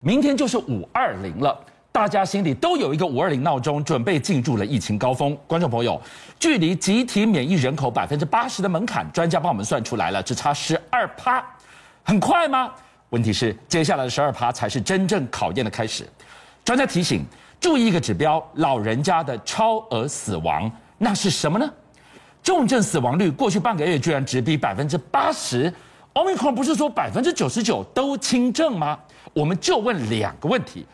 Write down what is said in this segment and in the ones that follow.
明天就是五二零了，大家心里都有一个五二零闹钟，准备进入了疫情高峰。观众朋友，距离集体免疫人口百分之八十的门槛，专家帮我们算出来了，只差十二趴，很快吗？问题是，接下来的十二趴才是真正考验的开始。专家提醒，注意一个指标：老人家的超额死亡，那是什么呢？重症死亡率过去半个月居然直逼百分之八十。奥密克戎不是说百分之九十九都轻症吗？我们就问两个问题：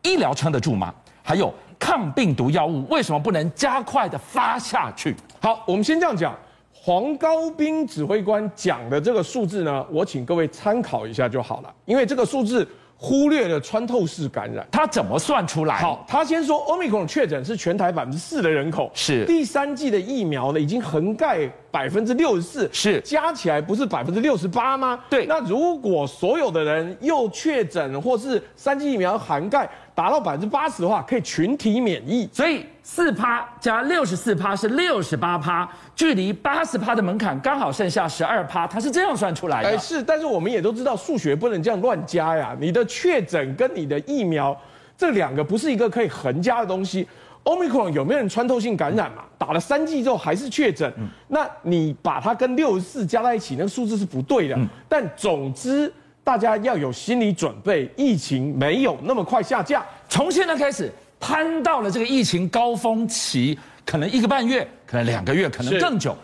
医疗撑得住吗？还有抗病毒药物为什么不能加快的发下去？好，我们先这样讲。黄高斌指挥官讲的这个数字呢，我请各位参考一下就好了，因为这个数字忽略了穿透式感染，他怎么算出来？好，他先说 Omicron 确诊是全台百分之四的人口，是第三季的疫苗呢，已经横盖。百分之六十四是加起来不是百分之六十八吗？对，那如果所有的人又确诊或是三剂疫苗涵盖达到百分之八十的话，可以群体免疫。所以四趴加六十四趴是六十八趴，距离八十趴的门槛刚好剩下十二趴，他是这样算出来的。哎，是，但是我们也都知道数学不能这样乱加呀。你的确诊跟你的疫苗这两个不是一个可以横加的东西。Omicron 有没有人穿透性感染嘛？打了三剂之后还是确诊，嗯、那你把它跟六十四加在一起，那个数字是不对的。嗯、但总之，大家要有心理准备，疫情没有那么快下降。从现在开始攀到了这个疫情高峰期，可能一个半月，可能两个月，可能更久，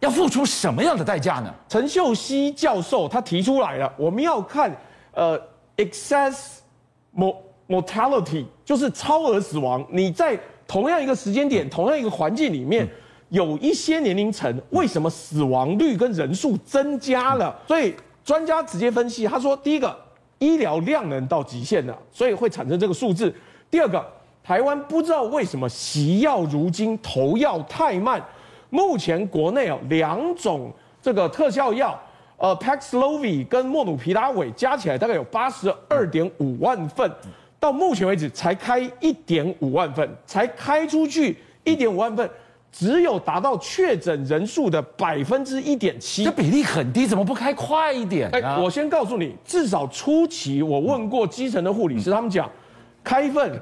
要付出什么样的代价呢？陈秀熙教授他提出来了，我们要看呃 excess mortality，就是超额死亡，你在。同样一个时间点，同样一个环境里面，有一些年龄层，为什么死亡率跟人数增加了？所以专家直接分析，他说：第一个，医疗量能到极限了，所以会产生这个数字；第二个，台湾不知道为什么习药如今，投药太慢。目前国内有两种这个特效药，呃，Paxlovid 跟莫努皮拉韦加起来大概有八十二点五万份。到目前为止才开一点五万份，才开出去一点五万份，只有达到确诊人数的百分之一点七，这比例很低，怎么不开快一点呢？哎，我先告诉你，至少初期我问过基层的护理师，他们讲，开一份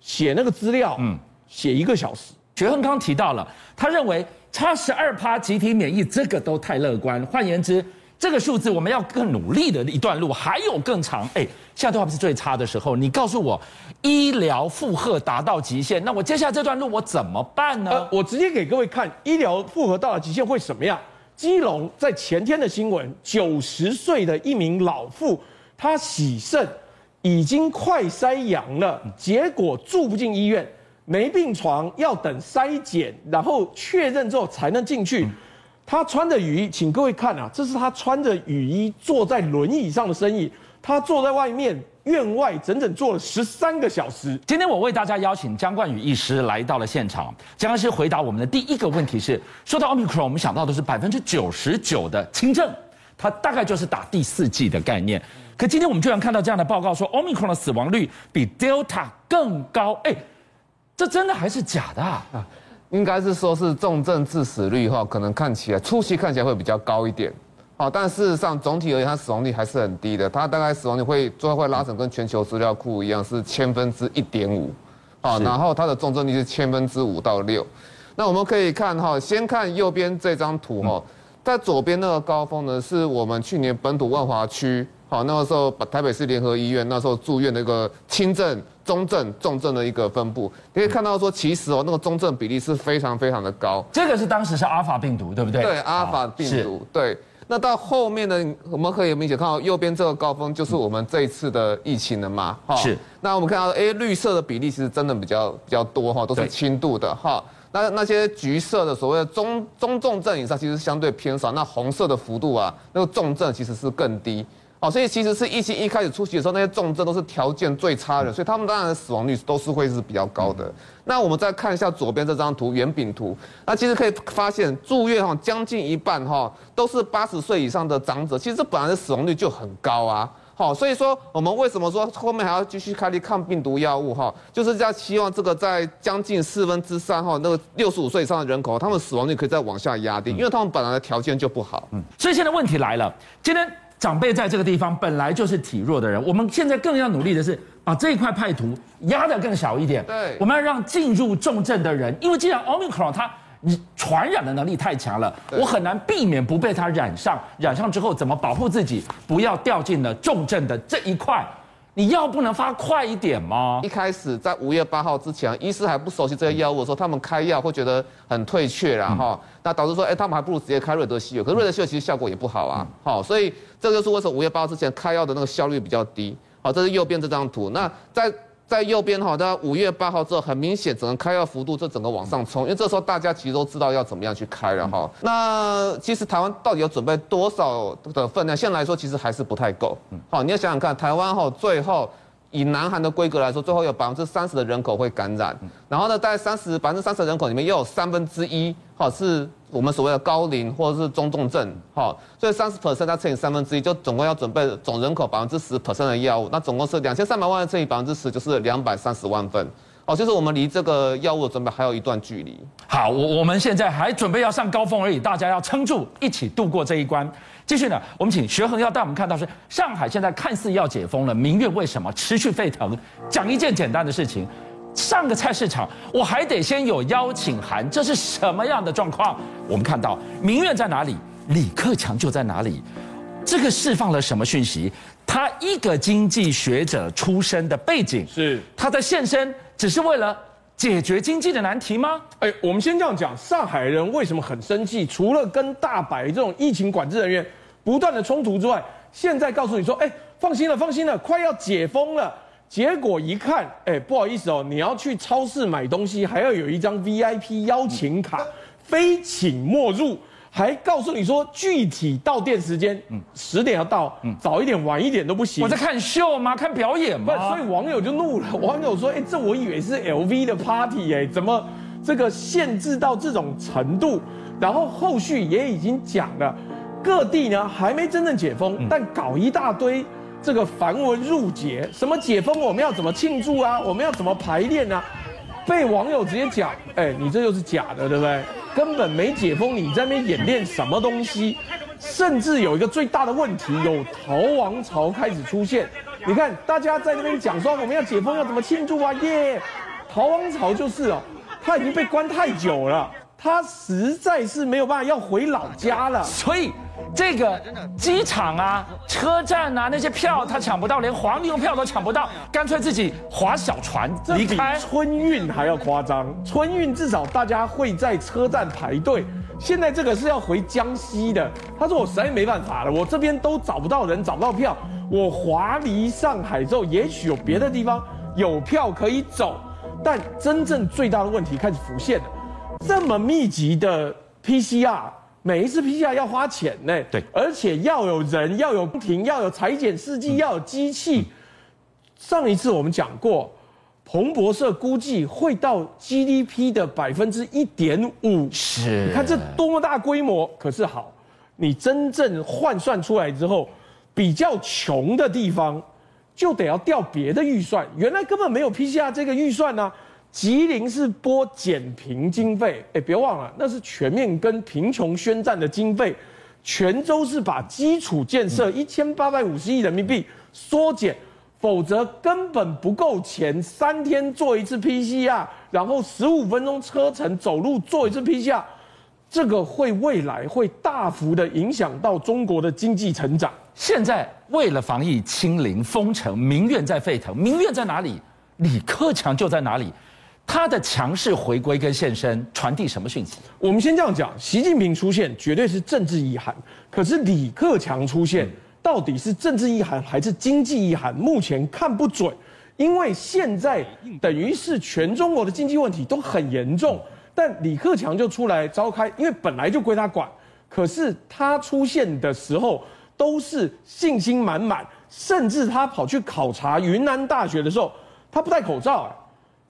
写那个资料，嗯，写一个小时。学恒刚提到了，他认为差十二趴集体免疫，这个都太乐观。换言之。这个数字我们要更努力的一段路还有更长，哎，现在都还不是最差的时候。你告诉我，医疗负荷达到极限，那我接下来这段路我怎么办呢？呃，我直接给各位看，医疗负荷到了极限会什么样？基隆在前天的新闻，九十岁的一名老妇，她洗肾已经快筛阳了，结果住不进医院，没病床，要等筛检，然后确认之后才能进去。他穿着雨衣，请各位看啊，这是他穿着雨衣坐在轮椅上的身影。他坐在外面院外，整整坐了十三个小时。今天我为大家邀请姜冠宇医师来到了现场。姜医师回答我们的第一个问题是：说到 Omicron，我们想到的是百分之九十九的轻症，它大概就是打第四剂的概念。可今天我们居然看到这样的报告，说 Omicron 的死亡率比 Delta 更高。哎，这真的还是假的啊？应该是说是重症致死率哈，可能看起来初期看起来会比较高一点，好，但事实上总体而言，它死亡率还是很低的。它大概死亡率会最后会拉成跟全球资料库一样是千分之一点五，啊，然后它的重症率是千分之五到六。那我们可以看哈，先看右边这张图哈，在左边那个高峰呢，是我们去年本土万华区。好，那个时候把台北市联合医院那时候住院的一个轻症、中症、重症的一个分布，你可以看到说，其实哦，那个中症比例是非常非常的高。这个是当时是阿尔法病毒，对不对？对，阿尔法病毒。对，那到后面呢，我们可以明显看到右边这个高峰就是我们这一次的疫情了嘛？哈，是。那我们看到，哎，绿色的比例其实真的比较比较多哈，都是轻度的哈。那那些橘色的所谓的中中重症以上，其实相对偏少。那红色的幅度啊，那个重症其实是更低。哦，所以其实是疫情一开始初期的时候，那些重症都是条件最差的，所以他们当然死亡率都是会是比较高的。那我们再看一下左边这张图，圆饼图，那其实可以发现住院哈，将近一半哈都是八十岁以上的长者，其实这本来的死亡率就很高啊。好，所以说我们为什么说后面还要继续开立抗病毒药物哈，就是在希望这个在将近四分之三哈那个六十五岁以上的人口，他们死亡率可以再往下压低，因为他们本来的条件就不好。嗯，所以现在问题来了，今天。长辈在这个地方本来就是体弱的人，我们现在更要努力的是把这一块派图压得更小一点。对，我们要让进入重症的人，因为既然 Omicron 它传染的能力太强了，我很难避免不被它染上。染上之后怎么保护自己，不要掉进了重症的这一块？你药不能发快一点吗？一开始在五月八号之前，医师还不熟悉这些药物的时候，他们开药会觉得很退却啦哈，那导致说，哎，他们还不如直接开瑞德西韦，可是瑞德西韦其实效果也不好啊，好，所以这就是为什么五月八号之前开药的那个效率比较低。好，这是右边这张图，那在。在右边哈，到五月八号之后，很明显，整个开药幅度就整个往上冲，因为这时候大家其实都知道要怎么样去开了哈。那其实台湾到底要准备多少的分量？现在来说，其实还是不太够。好，你要想想看，台湾哈最后。以南韩的规格来说，最后有百分之三十的人口会感染，然后呢，在三十百分之三十的人口里面，又有三分之一，哈，是我们所谓的高龄或者是中重症，哈，所以三十 percent 再乘以三分之一，就总共要准备总人口百分之十 percent 的药物，那总共是两千三百万乘以百分之十，就是两百三十万份。哦，就是我们离这个药物的准备还有一段距离。好，我我们现在还准备要上高峰而已，大家要撑住，一起度过这一关。继续呢，我们请学恒要带我们看到是上海现在看似要解封了，民怨为什么持续沸腾？讲一件简单的事情，上个菜市场我还得先有邀请函，这是什么样的状况？我们看到民怨在哪里，李克强就在哪里，这个释放了什么讯息？他一个经济学者出身的背景，是他在现身。只是为了解决经济的难题吗？哎，我们先这样讲，上海人为什么很生气？除了跟大白这种疫情管制人员不断的冲突之外，现在告诉你说，哎，放心了，放心了，快要解封了。结果一看，哎，不好意思哦，你要去超市买东西，还要有一张 VIP 邀请卡，非请莫入。还告诉你说具体到店时间，嗯，十点要到，嗯，早一点晚一点都不行。我在看秀吗？看表演吗？不，所以网友就怒了。网友说：“哎，这我以为是 LV 的 party 哎，怎么这个限制到这种程度？”然后后续也已经讲了，各地呢还没真正解封，但搞一大堆这个繁文缛节，什么解封我们要怎么庆祝啊？我们要怎么排练啊？被网友直接讲：“哎，你这又是假的，对不对？”根本没解封，你在那边演练什么东西？甚至有一个最大的问题，有逃亡潮开始出现。你看，大家在那边讲说我们要解封，要怎么庆祝啊？耶！逃亡潮就是哦，他已经被关太久了。他实在是没有办法要回老家了，所以这个机场啊、车站啊那些票他抢不到，连黄牛票都抢不到，干脆自己划小船离开。春运还要夸张，春运至少大家会在车站排队，现在这个是要回江西的。他说我实在没办法了，我这边都找不到人，找不到票，我划离上海之后，也许有别的地方有票可以走，但真正最大的问题开始浮现了。这么密集的 PCR，每一次 PCR 要花钱呢。对，而且要有人，要有停，要有裁剪试剂，要有机器。上一次我们讲过，彭博社估计会到 GDP 的百分之一点五。是，你看这多么大规模。可是好，你真正换算出来之后，比较穷的地方就得要调别的预算。原来根本没有 PCR 这个预算呢、啊。吉林是拨减贫经费，哎，别忘了，那是全面跟贫穷宣战的经费。泉州是把基础建设一千八百五十亿人民币缩减，否则根本不够钱。三天做一次 PCR，然后十五分钟车程走路做一次 PCR，这个会未来会大幅的影响到中国的经济成长。现在为了防疫清零封城，民怨在沸腾，民怨在哪里？李克强就在哪里。他的强势回归跟现身传递什么讯息？我们先这样讲，习近平出现绝对是政治意涵，可是李克强出现到底是政治意涵还是经济意涵？目前看不准，因为现在等于是全中国的经济问题都很严重，但李克强就出来召开，因为本来就归他管，可是他出现的时候都是信心满满，甚至他跑去考察云南大学的时候，他不戴口罩。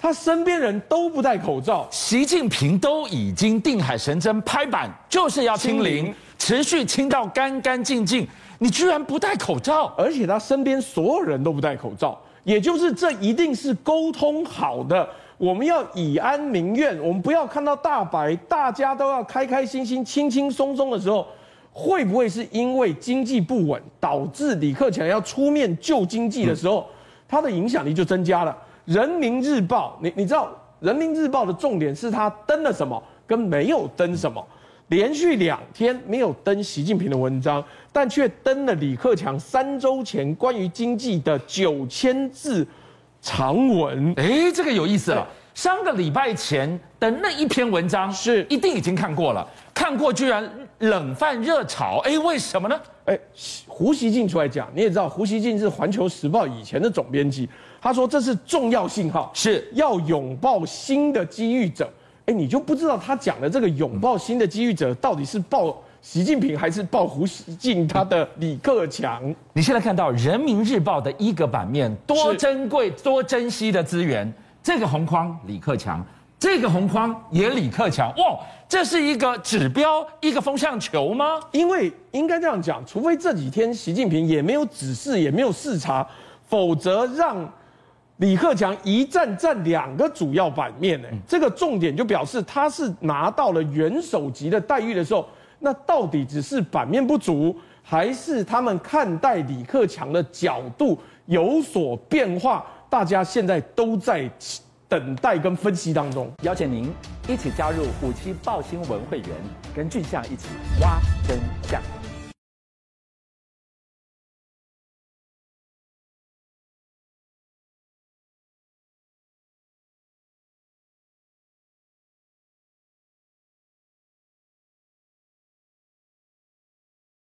他身边人都不戴口罩，习近平都已经定海神针拍板，就是要清零，持续清到干干净净。你居然不戴口罩，而且他身边所有人都不戴口罩，也就是这一定是沟通好的。我们要以安民怨，我们不要看到大白，大家都要开开心心、轻轻松松的时候，会不会是因为经济不稳，导致李克强要出面救经济的时候，他的影响力就增加了？人民日报，你你知道人民日报的重点是他登了什么，跟没有登什么？连续两天没有登习近平的文章，但却登了李克强三周前关于经济的九千字长文。哎，这个有意思了。上个礼拜前的那一篇文章是一定已经看过了，看过居然冷饭热炒，哎，为什么呢？哎，胡锡进出来讲，你也知道，胡锡进是《环球时报》以前的总编辑，他说这是重要信号，是要拥抱新的机遇者。哎，你就不知道他讲的这个拥抱新的机遇者到底是抱习近平还是抱胡锡进他的李克强？你现在看到《人民日报》的一个版面，多珍贵、多珍惜的资源。这个红框李克强，这个红框也李克强，哇，这是一个指标，一个风向球吗？因为应该这样讲，除非这几天习近平也没有指示，也没有视察，否则让李克强一战占两个主要版面呢，这个重点就表示他是拿到了元首级的待遇的时候，那到底只是版面不足，还是他们看待李克强的角度有所变化？大家现在都在等待跟分析当中，邀请您一起加入虎七报新闻会员，跟俊相一起挖真相。